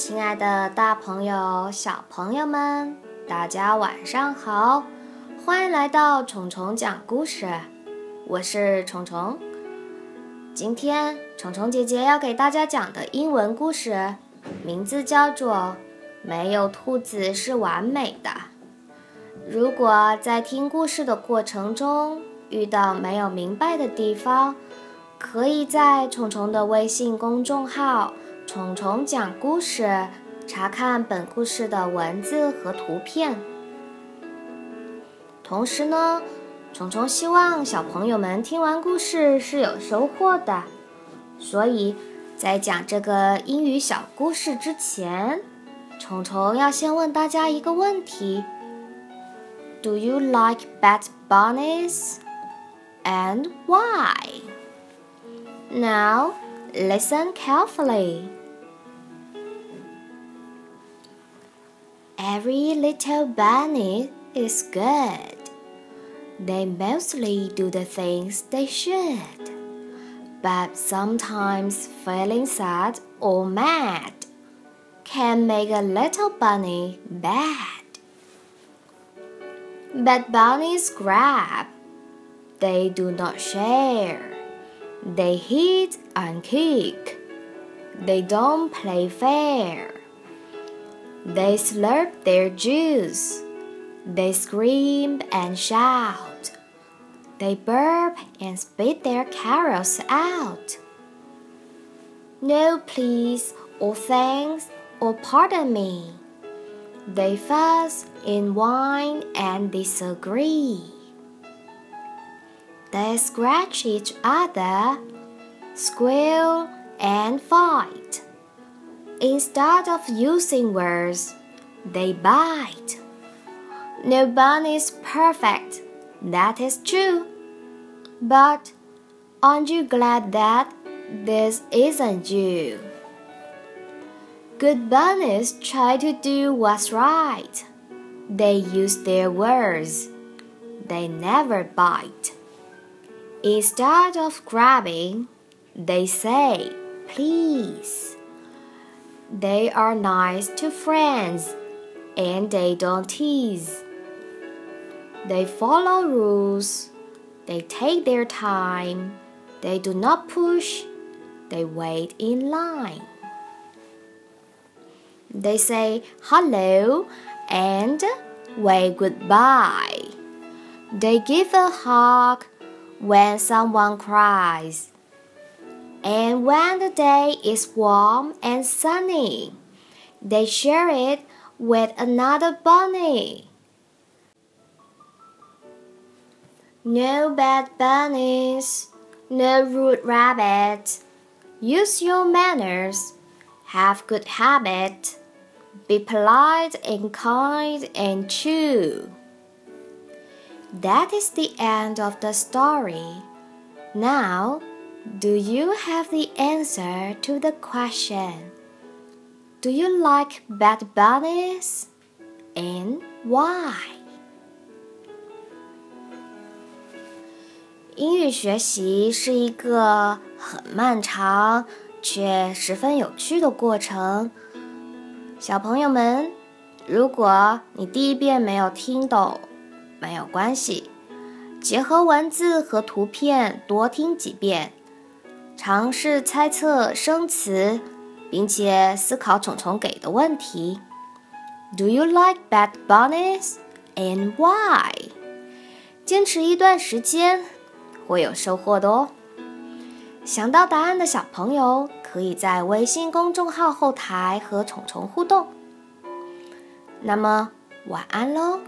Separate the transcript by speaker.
Speaker 1: 亲爱的，大朋友、小朋友们，大家晚上好！欢迎来到虫虫讲故事，我是虫虫。今天虫虫姐姐要给大家讲的英文故事，名字叫做《没有兔子是完美的》。如果在听故事的过程中遇到没有明白的地方，可以在虫虫的微信公众号。虫虫讲故事，查看本故事的文字和图片。同时呢，虫虫希望小朋友们听完故事是有收获的。所以在讲这个英语小故事之前，虫虫要先问大家一个问题：Do you like bad bunnies? And why? Now listen carefully. Every little bunny is good. They mostly do the things they should. But sometimes feeling sad or mad can make a little bunny bad. But bunnies grab. They do not share. They hit and kick. They don't play fair. They slurp their juice. They scream and shout. They burp and spit their carols out. No, please, or thanks, or pardon me. They fuss and whine and disagree. They scratch each other, squeal, and fight. Instead of using words, they bite. No bunny is perfect, that is true. But aren't you glad that this isn't you? Good bunnies try to do what's right. They use their words. They never bite. Instead of grabbing, they say, please. They are nice to friends and they don't tease. They follow rules. They take their time. They do not push. They wait in line. They say hello and wave goodbye. They give a hug when someone cries and when the day is warm and sunny, they share it with another bunny. No bad bunnies, no rude rabbits. Use your manners, have good habit, be polite and kind and true. That is the end of the story. Now, do you have the answer to the question? Do you like bad bunnies? And why? 英语学习是一个很漫长却十分有趣的过程。小朋友们，如果你第一遍没有听懂，没有关系，结合文字和图片多听几遍。 尝试猜测生词，并且思考虫虫给的问题。Do you like bad bunnies and why？坚持一段时间会有收获的哦。想到答案的小朋友，可以在微信公众号后台和虫虫互动。那么，晚安喽。